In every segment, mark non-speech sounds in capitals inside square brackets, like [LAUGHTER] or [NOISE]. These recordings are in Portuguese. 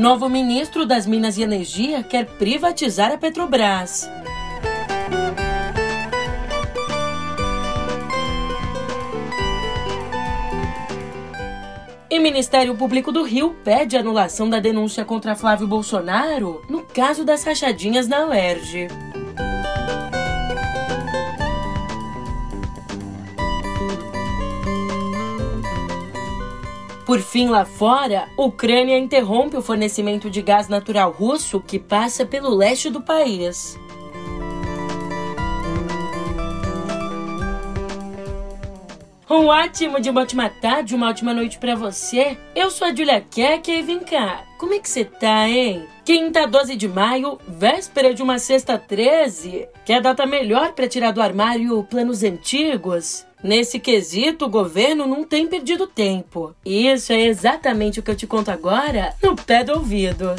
Novo ministro das Minas e Energia quer privatizar a Petrobras. E Ministério Público do Rio pede anulação da denúncia contra Flávio Bolsonaro no caso das rachadinhas na UERJ. Por fim, lá fora, Ucrânia interrompe o fornecimento de gás natural russo que passa pelo leste do país. Um ótimo de uma ótima tarde, uma ótima noite para você. Eu sou a Julia Keck e vem cá. Como é que você tá, hein? Quinta 12 de maio, véspera de uma sexta 13. Quer data melhor para tirar do armário planos antigos? Nesse quesito, o governo não tem perdido tempo. Isso é exatamente o que eu te conto agora no pé do ouvido.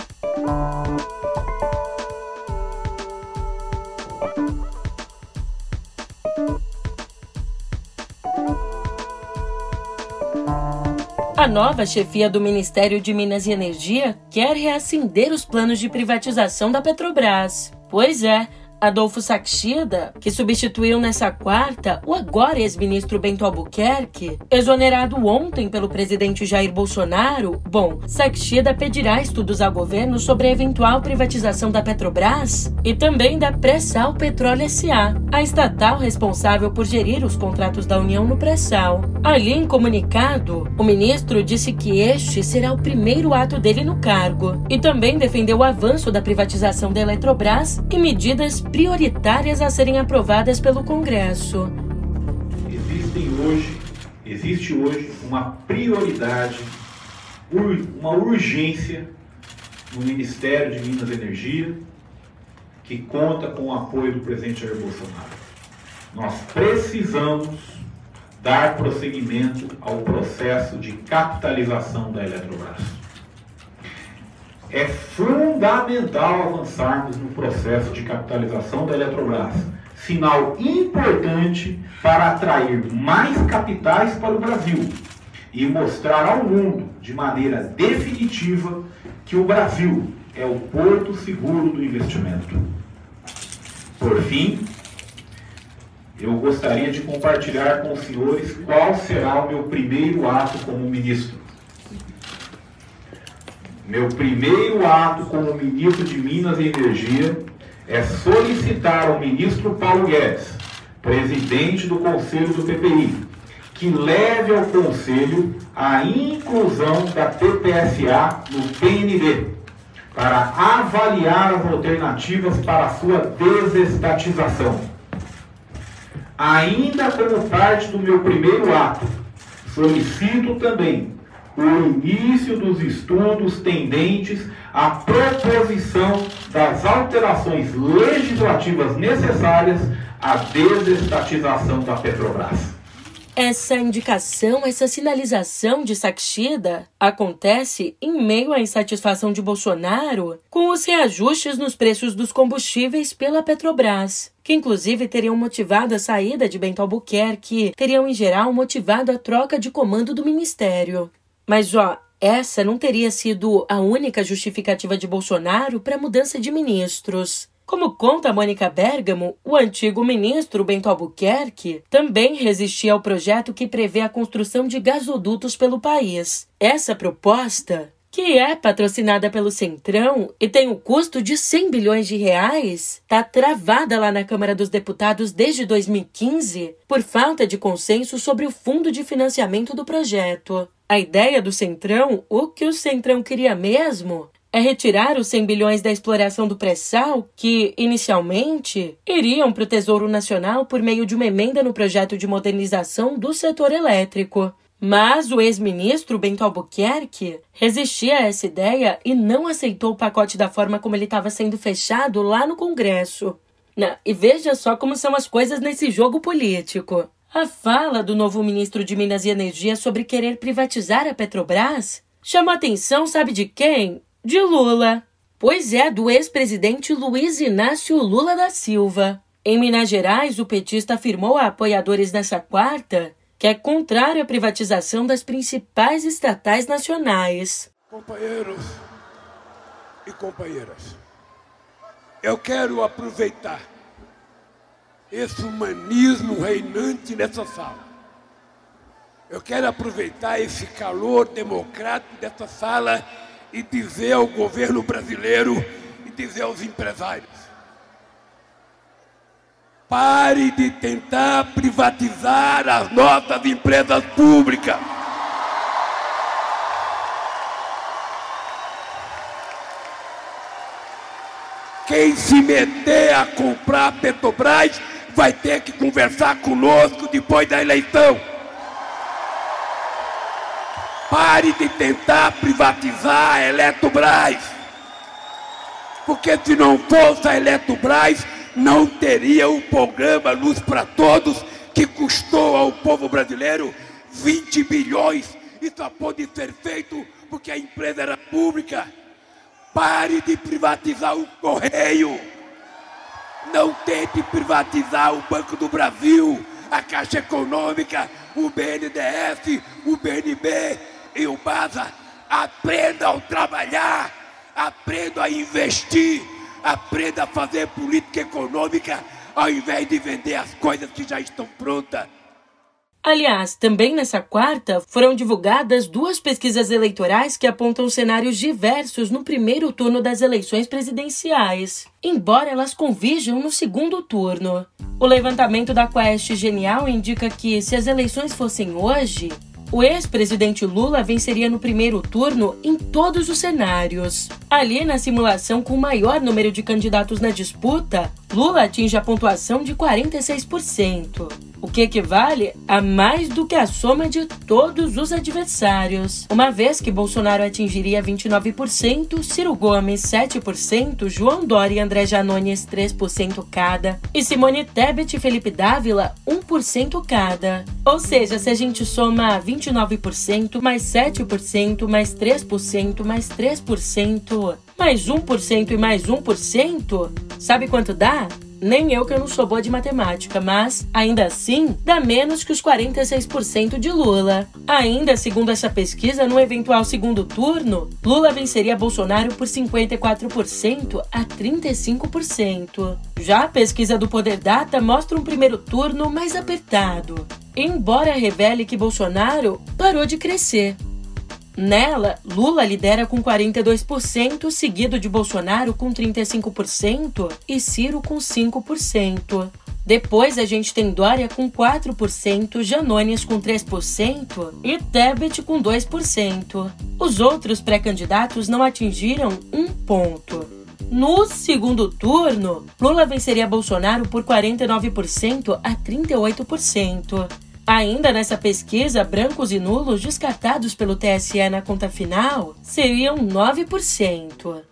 A nova chefia do Ministério de Minas e Energia quer reacender os planos de privatização da Petrobras. Pois é, Adolfo Saxida, que substituiu nessa quarta o agora ex-ministro Bento Albuquerque, exonerado ontem pelo presidente Jair Bolsonaro, bom, Saxida pedirá estudos ao governo sobre a eventual privatização da Petrobras e também da Pressal Petróleo SA, a estatal responsável por gerir os contratos da União no pré-sal. Ali em comunicado, o ministro disse que este será o primeiro ato dele no cargo e também defendeu o avanço da privatização da Eletrobras e medidas prioritárias a serem aprovadas pelo Congresso. Existem hoje, existe hoje uma prioridade, uma urgência no Ministério de Minas e Energia, que conta com o apoio do presidente Jair Bolsonaro. Nós precisamos dar prosseguimento ao processo de capitalização da Eletrobras é fundamental avançarmos no processo de capitalização da Eletrobras. Sinal importante para atrair mais capitais para o Brasil e mostrar ao mundo, de maneira definitiva, que o Brasil é o porto seguro do investimento. Por fim, eu gostaria de compartilhar com os senhores qual será o meu primeiro ato como ministro. Meu primeiro ato como ministro de Minas e Energia é solicitar ao ministro Paulo Guedes, presidente do Conselho do PPI, que leve ao Conselho a inclusão da PPSA no PND, para avaliar as alternativas para sua desestatização. Ainda como parte do meu primeiro ato, solicito também o início dos estudos tendentes à proposição das alterações legislativas necessárias à desestatização da Petrobras. Essa indicação, essa sinalização de Saxida acontece em meio à insatisfação de Bolsonaro com os reajustes nos preços dos combustíveis pela Petrobras, que inclusive teriam motivado a saída de Bento Albuquerque, teriam em geral motivado a troca de comando do ministério. Mas, ó, essa não teria sido a única justificativa de Bolsonaro para a mudança de ministros. Como conta Mônica Bergamo, o antigo ministro Bento Albuquerque também resistia ao projeto que prevê a construção de gasodutos pelo país. Essa proposta, que é patrocinada pelo Centrão e tem o um custo de 100 bilhões de reais, está travada lá na Câmara dos Deputados desde 2015 por falta de consenso sobre o fundo de financiamento do projeto. A ideia do Centrão, o que o Centrão queria mesmo, é retirar os 100 bilhões da exploração do pré-sal, que, inicialmente, iriam para o Tesouro Nacional por meio de uma emenda no projeto de modernização do setor elétrico. Mas o ex-ministro Bento Albuquerque resistia a essa ideia e não aceitou o pacote da forma como ele estava sendo fechado lá no Congresso. E veja só como são as coisas nesse jogo político. A fala do novo ministro de Minas e Energia sobre querer privatizar a Petrobras chama a atenção, sabe de quem? De Lula. Pois é, do ex-presidente Luiz Inácio Lula da Silva. Em Minas Gerais, o petista afirmou a apoiadores nessa quarta que é contrário à privatização das principais estatais nacionais. Companheiros, e companheiras, eu quero aproveitar esse humanismo reinante nessa sala. Eu quero aproveitar esse calor democrático dessa sala e dizer ao governo brasileiro e dizer aos empresários: pare de tentar privatizar as nossas empresas públicas. Quem se meter a comprar Petrobras vai ter que conversar conosco depois da eleição. Pare de tentar privatizar a Eletrobras. Porque se não fosse a Eletrobras, não teria o programa Luz para Todos, que custou ao povo brasileiro 20 bilhões. E só pôde ser feito porque a empresa era pública. Pare de privatizar o Correio. Não tente privatizar o Banco do Brasil, a Caixa Econômica, o BNDES, o BNB e o BASA. Aprendam a trabalhar, aprendam a investir, aprendam a fazer política econômica ao invés de vender as coisas que já estão prontas. Aliás, também nessa quarta foram divulgadas duas pesquisas eleitorais que apontam cenários diversos no primeiro turno das eleições presidenciais, embora elas convijam no segundo turno. O levantamento da Quest Genial indica que, se as eleições fossem hoje, o ex-presidente Lula venceria no primeiro turno em todos os cenários. Ali, na simulação com o maior número de candidatos na disputa, Lula atinge a pontuação de 46% o que equivale a mais do que a soma de todos os adversários. Uma vez que Bolsonaro atingiria 29%, Ciro Gomes 7%, João Dória e André Janones 3% cada, e Simone Tebet e Felipe Dávila 1% cada. Ou seja, se a gente soma 29% mais 7% mais 3% mais 3% mais 1% e mais 1%, sabe quanto dá? Nem eu que eu não sou boa de matemática, mas, ainda assim, dá menos que os 46% de Lula. Ainda, segundo essa pesquisa, no eventual segundo turno, Lula venceria Bolsonaro por 54% a 35%. Já a pesquisa do Poder Data mostra um primeiro turno mais apertado, embora revele que Bolsonaro parou de crescer. Nela, Lula lidera com 42%, seguido de Bolsonaro com 35% e Ciro com 5%. Depois a gente tem Dória com 4%, Janones com 3% e Tebet com 2%. Os outros pré-candidatos não atingiram um ponto. No segundo turno, Lula venceria Bolsonaro por 49% a 38%. Ainda nessa pesquisa, brancos e nulos descartados pelo TSE na conta final seriam 9%.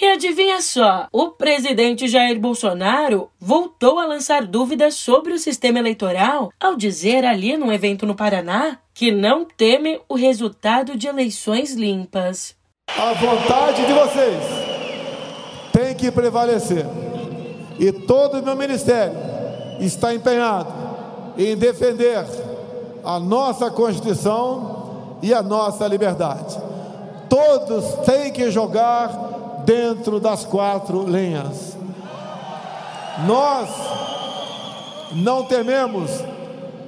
E adivinha só, o presidente Jair Bolsonaro voltou a lançar dúvidas sobre o sistema eleitoral ao dizer ali num evento no Paraná que não teme o resultado de eleições limpas. A vontade de vocês tem que prevalecer. E todo o meu ministério está empenhado em defender a nossa Constituição e a nossa liberdade. Todos têm que jogar dentro das quatro linhas. Nós não tememos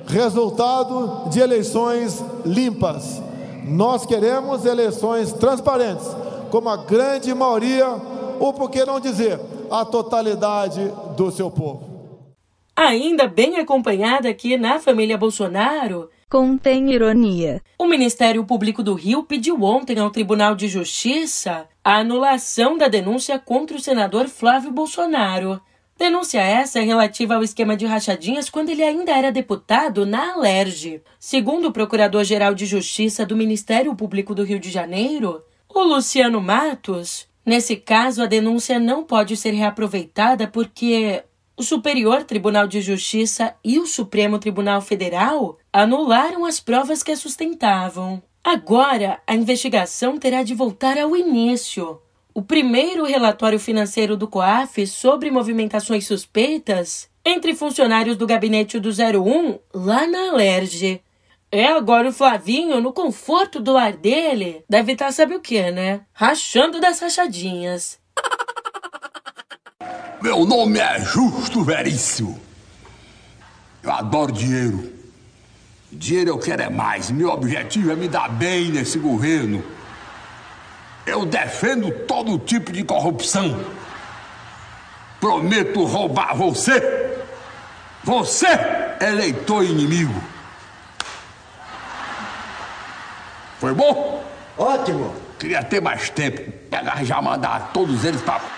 resultado de eleições limpas. Nós queremos eleições transparentes, como a grande maioria, ou por que não dizer, a totalidade do seu povo ainda bem acompanhada aqui na família Bolsonaro, contém ironia. O Ministério Público do Rio pediu ontem ao Tribunal de Justiça a anulação da denúncia contra o senador Flávio Bolsonaro. Denúncia essa é relativa ao esquema de rachadinhas quando ele ainda era deputado na Alerj. Segundo o Procurador-Geral de Justiça do Ministério Público do Rio de Janeiro, o Luciano Matos, nesse caso a denúncia não pode ser reaproveitada porque o Superior Tribunal de Justiça e o Supremo Tribunal Federal anularam as provas que a sustentavam. Agora, a investigação terá de voltar ao início. O primeiro relatório financeiro do COAF sobre movimentações suspeitas entre funcionários do gabinete do 01 lá na Alerj. É agora o Flavinho, no conforto do lar dele, deve estar tá sabe o que, né? Rachando das rachadinhas. Meu nome é Justo Veríssimo. Eu adoro dinheiro. Dinheiro eu quero é mais. Meu objetivo é me dar bem nesse governo. Eu defendo todo tipo de corrupção. Prometo roubar você. Você, eleitor inimigo. Foi bom? Ótimo. Queria ter mais tempo. Pegar já mandar todos eles para.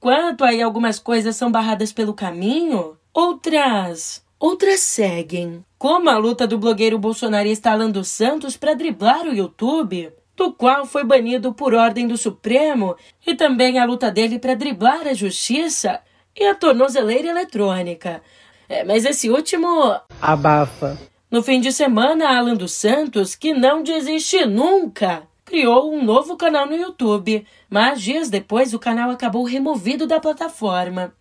Enquanto aí algumas coisas são barradas pelo caminho, outras. outras seguem. Como a luta do blogueiro bolsonarista Alan dos Santos para driblar o YouTube, do qual foi banido por ordem do Supremo, e também a luta dele para driblar a justiça e a tornozeleira eletrônica. É, mas esse último. Abafa. No fim de semana, Alan dos Santos, que não desiste nunca, criou um novo canal no YouTube, mas dias depois o canal acabou removido da plataforma.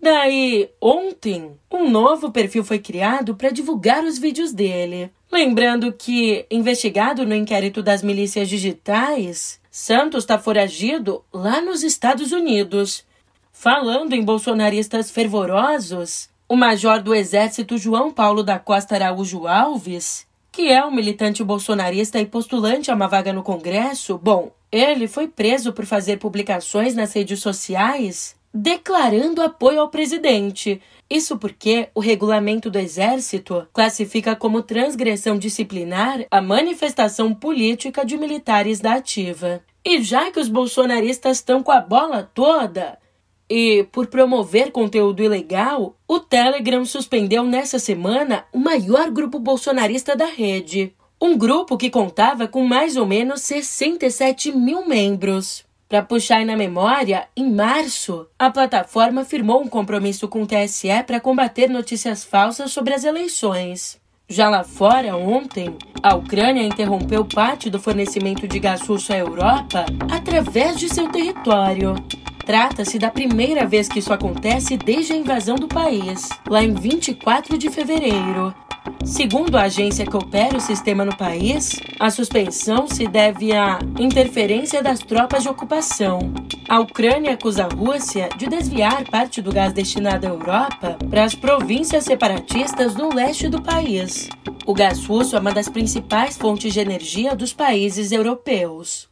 Daí, ontem, um novo perfil foi criado para divulgar os vídeos dele. Lembrando que, investigado no inquérito das milícias digitais, Santos está foragido lá nos Estados Unidos. Falando em bolsonaristas fervorosos, o major do Exército João Paulo da Costa Araújo Alves, que é um militante bolsonarista e postulante a uma vaga no Congresso, bom, ele foi preso por fazer publicações nas redes sociais declarando apoio ao presidente. Isso porque o regulamento do Exército classifica como transgressão disciplinar a manifestação política de militares da ativa. E já que os bolsonaristas estão com a bola toda, e por promover conteúdo ilegal, o Telegram suspendeu nessa semana o maior grupo bolsonarista da rede. Um grupo que contava com mais ou menos 67 mil membros. Para puxar na memória, em março, a plataforma firmou um compromisso com o TSE para combater notícias falsas sobre as eleições. Já lá fora, ontem, a Ucrânia interrompeu parte do fornecimento de gás russo à Europa através de seu território. Trata-se da primeira vez que isso acontece desde a invasão do país, lá em 24 de fevereiro. Segundo a agência que opera o sistema no país, a suspensão se deve à interferência das tropas de ocupação. A Ucrânia acusa a Rússia de desviar parte do gás destinado à Europa para as províncias separatistas no leste do país. O gás russo é uma das principais fontes de energia dos países europeus.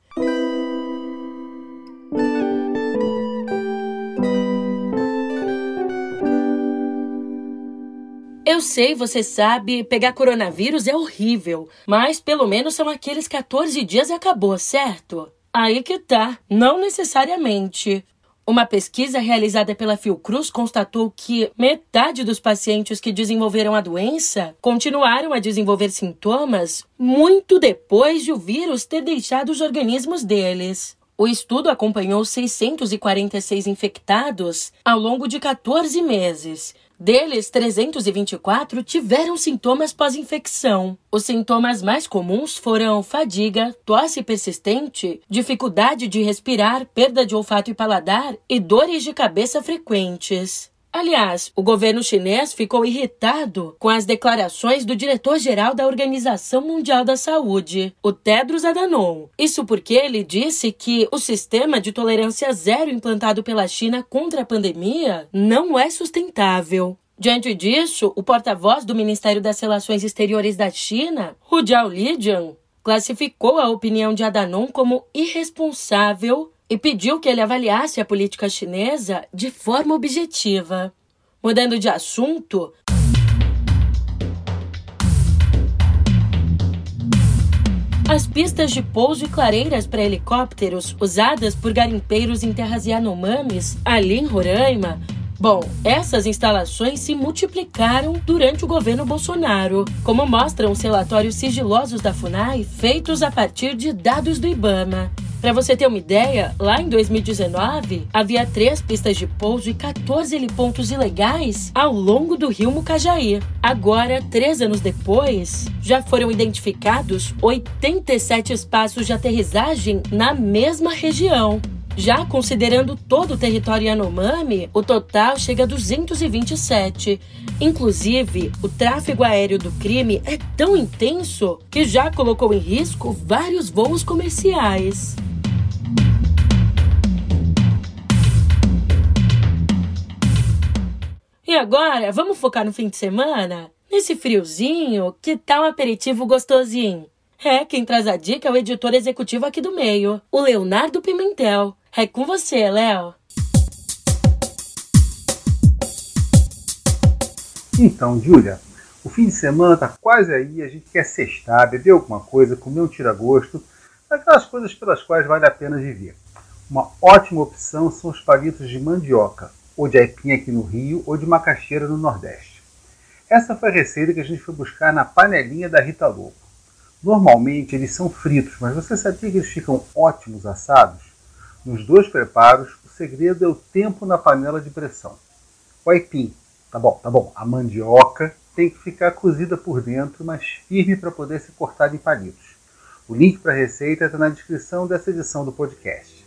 Eu sei, você sabe, pegar coronavírus é horrível, mas pelo menos são aqueles 14 dias e acabou, certo? Aí que tá, não necessariamente. Uma pesquisa realizada pela Fiocruz constatou que metade dos pacientes que desenvolveram a doença continuaram a desenvolver sintomas muito depois de o vírus ter deixado os organismos deles. O estudo acompanhou 646 infectados ao longo de 14 meses Deles, 324 tiveram sintomas pós-infecção. Os sintomas mais comuns foram fadiga, tosse persistente, dificuldade de respirar, perda de olfato e paladar e dores de cabeça frequentes. Aliás, o governo chinês ficou irritado com as declarações do diretor-geral da Organização Mundial da Saúde, o Tedros Adhanom. Isso porque ele disse que o sistema de tolerância zero implantado pela China contra a pandemia não é sustentável. Diante disso, o porta-voz do Ministério das Relações Exteriores da China, Hu Jiao classificou a opinião de Adhanom como irresponsável e pediu que ele avaliasse a política chinesa de forma objetiva. Mudando de assunto, As pistas de pouso e clareiras para helicópteros usadas por garimpeiros em terras Yanomamis, ali em Roraima, Bom, essas instalações se multiplicaram durante o governo Bolsonaro, como mostram os relatórios sigilosos da FUNAI feitos a partir de dados do IBAMA. Para você ter uma ideia, lá em 2019 havia três pistas de pouso e 14 helipontos ilegais ao longo do rio Mucajaí. Agora, três anos depois, já foram identificados 87 espaços de aterrissagem na mesma região. Já considerando todo o território Yanomami, o total chega a 227. Inclusive, o tráfego aéreo do crime é tão intenso que já colocou em risco vários voos comerciais. Agora, vamos focar no fim de semana? Nesse friozinho, que tal um aperitivo gostosinho? É, quem traz a dica é o editor executivo aqui do meio, o Leonardo Pimentel. É com você, Léo. Então, Júlia, o fim de semana tá quase aí, a gente quer cestar, beber alguma coisa, comer um tira-gosto, aquelas coisas pelas quais vale a pena viver. Uma ótima opção são os palitos de mandioca, ou de aipim aqui no Rio, ou de macaxeira no Nordeste. Essa foi a receita que a gente foi buscar na panelinha da Rita Lobo. Normalmente eles são fritos, mas você sabia que eles ficam ótimos assados? Nos dois preparos, o segredo é o tempo na panela de pressão. O aipim, tá bom, tá bom, a mandioca tem que ficar cozida por dentro, mas firme para poder ser cortada em palitos. O link para a receita está na descrição dessa edição do podcast.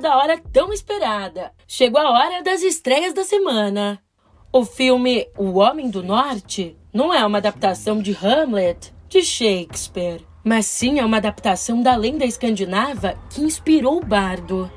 Da hora tão esperada. Chegou a hora das estreias da semana. O filme O Homem do Norte não é uma adaptação de Hamlet de Shakespeare, mas sim é uma adaptação da lenda escandinava que inspirou o bardo.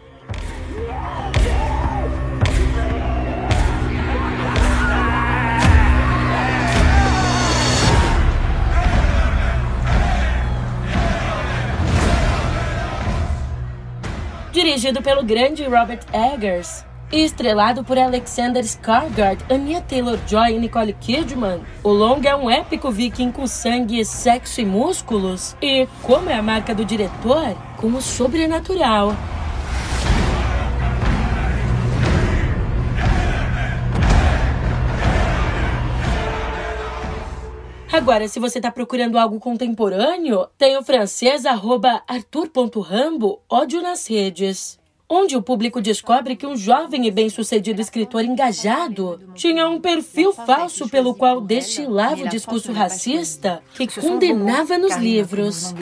Dirigido pelo grande Robert Eggers e estrelado por Alexander Skarsgård, Anya Taylor-Joy e Nicole Kidman. O longa é um épico viking com sangue, sexo e músculos e, como é a marca do diretor, com o sobrenatural. Agora, se você está procurando algo contemporâneo, tem o francês arroba arthur.rambo, ódio nas redes. Onde o público descobre que um jovem e bem-sucedido escritor engajado tinha um perfil falso pelo qual destilava o discurso racista que condenava nos livros.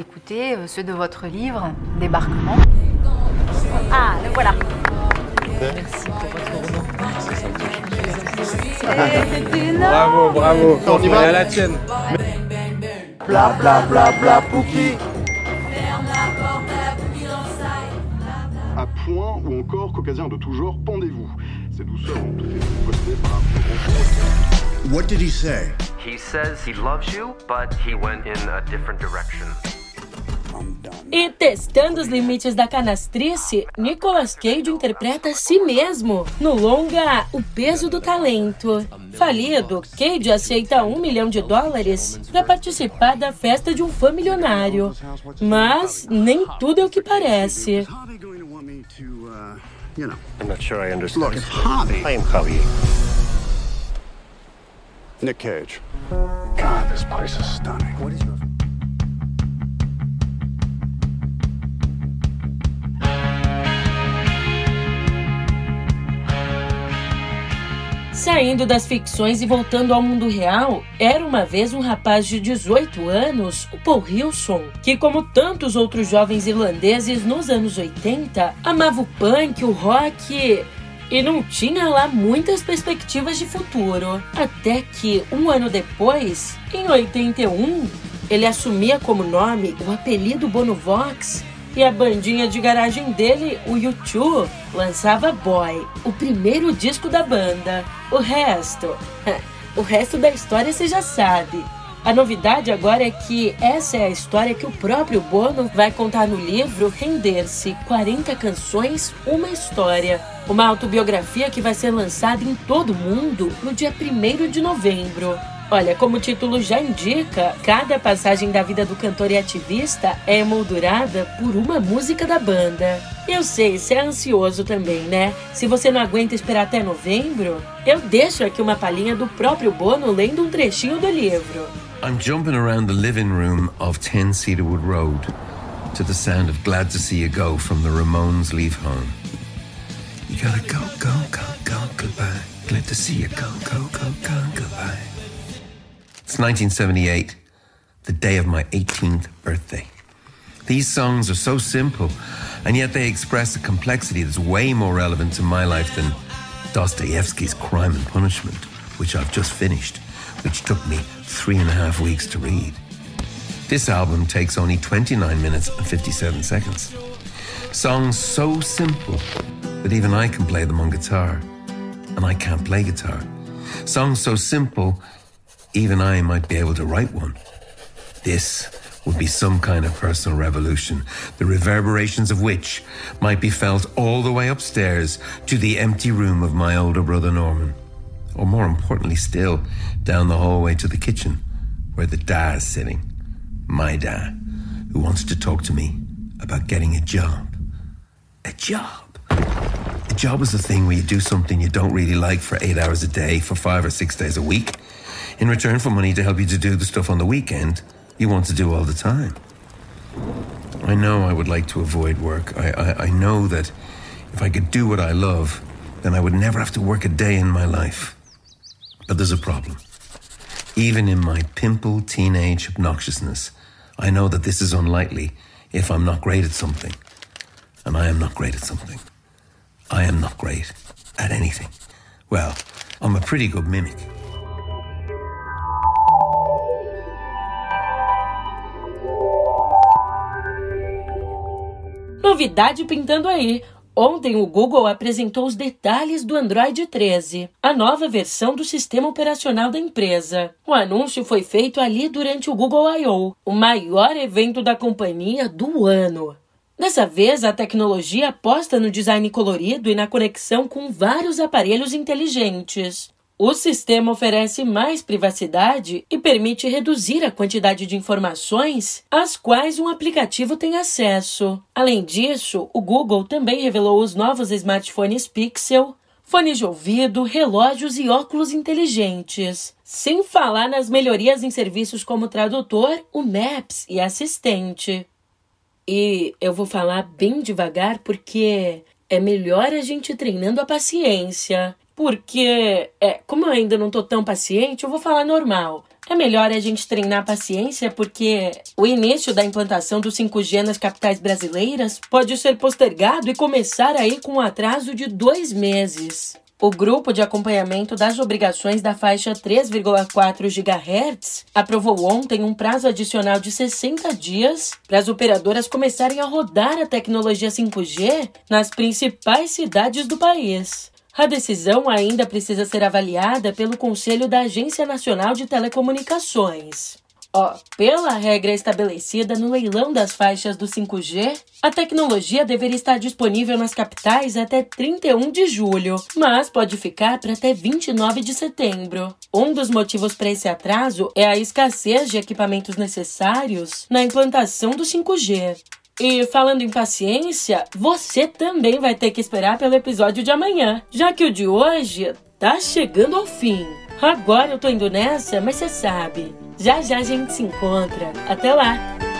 Ah, voilà. Bravo, bravo. On y va à la tienne. Bla bla bla bla Pouki. À point ou encore caucasien de tout genre, pendez-vous. Ces douceurs ont toutes été postées par What did he say? He says he loves you, but he went in a different direction. E testando os limites da canastrice, Nicolas Cage interpreta a si mesmo no longa O Peso do Talento. Falido, Cage aceita um milhão de dólares para participar da festa de um fã milionário. Mas nem tudo é o que parece. I'm not sure I understand. Look, it's Harvey. I am Javier. Nick Cage. God, this place is stunning. What is your Saindo das ficções e voltando ao mundo real, era uma vez um rapaz de 18 anos, o Paul Hilson, que, como tantos outros jovens irlandeses nos anos 80, amava o punk, o rock e não tinha lá muitas perspectivas de futuro. Até que, um ano depois, em 81, ele assumia como nome o apelido Bonovox e a bandinha de garagem dele, o U2, lançava Boy, o primeiro disco da banda. O resto, [LAUGHS] o resto da história você já sabe. A novidade agora é que essa é a história que o próprio Bono vai contar no livro Render-se 40 canções, uma história. Uma autobiografia que vai ser lançada em todo o mundo no dia 1 de novembro. Olha, como o título já indica, cada passagem da vida do cantor e ativista é emoldurada por uma música da banda. Eu sei, você é ansioso também, né? Se você não aguenta esperar até novembro, eu deixo aqui uma palhinha do próprio Bono lendo um trechinho do livro. I'm jumping around the living room of 10 Cedarwood Road to the sound of Glad to See You Go from the Ramones Leave Home. You gotta go, go, go, go, goodbye. Glad to see you go, go, go, go, goodbye. It's 1978. the day of my 18th birthday. These songs are so simple, and yet they express a complexity that's way more relevant to my life than Dostoevsky's Crime and Punishment, which I've just finished, which took me three and a half weeks to read. This album takes only 29 minutes and 57 seconds. Songs so simple that even I can play them on guitar, and I can't play guitar. Songs so simple, even I might be able to write one. This would be some kind of personal revolution, the reverberations of which might be felt all the way upstairs to the empty room of my older brother Norman. Or more importantly still, down the hallway to the kitchen, where the dad's sitting. My dad, who wants to talk to me about getting a job. A job. A job is the thing where you do something you don't really like for eight hours a day for five or six days a week, in return for money to help you to do the stuff on the weekend you want to do all the time. I know I would like to avoid work. I, I, I know that if I could do what I love, then I would never have to work a day in my life. But there's a problem. Even in my pimple teenage obnoxiousness, I know that this is unlikely if I'm not great at something. And I am not great at something. I am not great at anything. Well, I'm a pretty good mimic. Novidade pintando aí. Ontem o Google apresentou os detalhes do Android 13, a nova versão do sistema operacional da empresa. O anúncio foi feito ali durante o Google I.O., o maior evento da companhia do ano. Dessa vez, a tecnologia aposta no design colorido e na conexão com vários aparelhos inteligentes. O sistema oferece mais privacidade e permite reduzir a quantidade de informações às quais um aplicativo tem acesso. Além disso, o Google também revelou os novos smartphones Pixel, fones de ouvido, relógios e óculos inteligentes. Sem falar nas melhorias em serviços como tradutor, o Maps e assistente. E eu vou falar bem devagar porque é melhor a gente treinando a paciência porque, é, como eu ainda não tô tão paciente, eu vou falar normal. É melhor a gente treinar a paciência porque o início da implantação do 5G nas capitais brasileiras pode ser postergado e começar aí com um atraso de dois meses. O grupo de acompanhamento das obrigações da faixa 3,4 GHz aprovou ontem um prazo adicional de 60 dias para as operadoras começarem a rodar a tecnologia 5G nas principais cidades do país. A decisão ainda precisa ser avaliada pelo Conselho da Agência Nacional de Telecomunicações. Ó, pela regra estabelecida no leilão das faixas do 5G, a tecnologia deveria estar disponível nas capitais até 31 de julho, mas pode ficar para até 29 de setembro. Um dos motivos para esse atraso é a escassez de equipamentos necessários na implantação do 5G. E falando em paciência, você também vai ter que esperar pelo episódio de amanhã, já que o de hoje tá chegando ao fim. Agora eu tô indo nessa, mas você sabe, já já a gente se encontra. Até lá!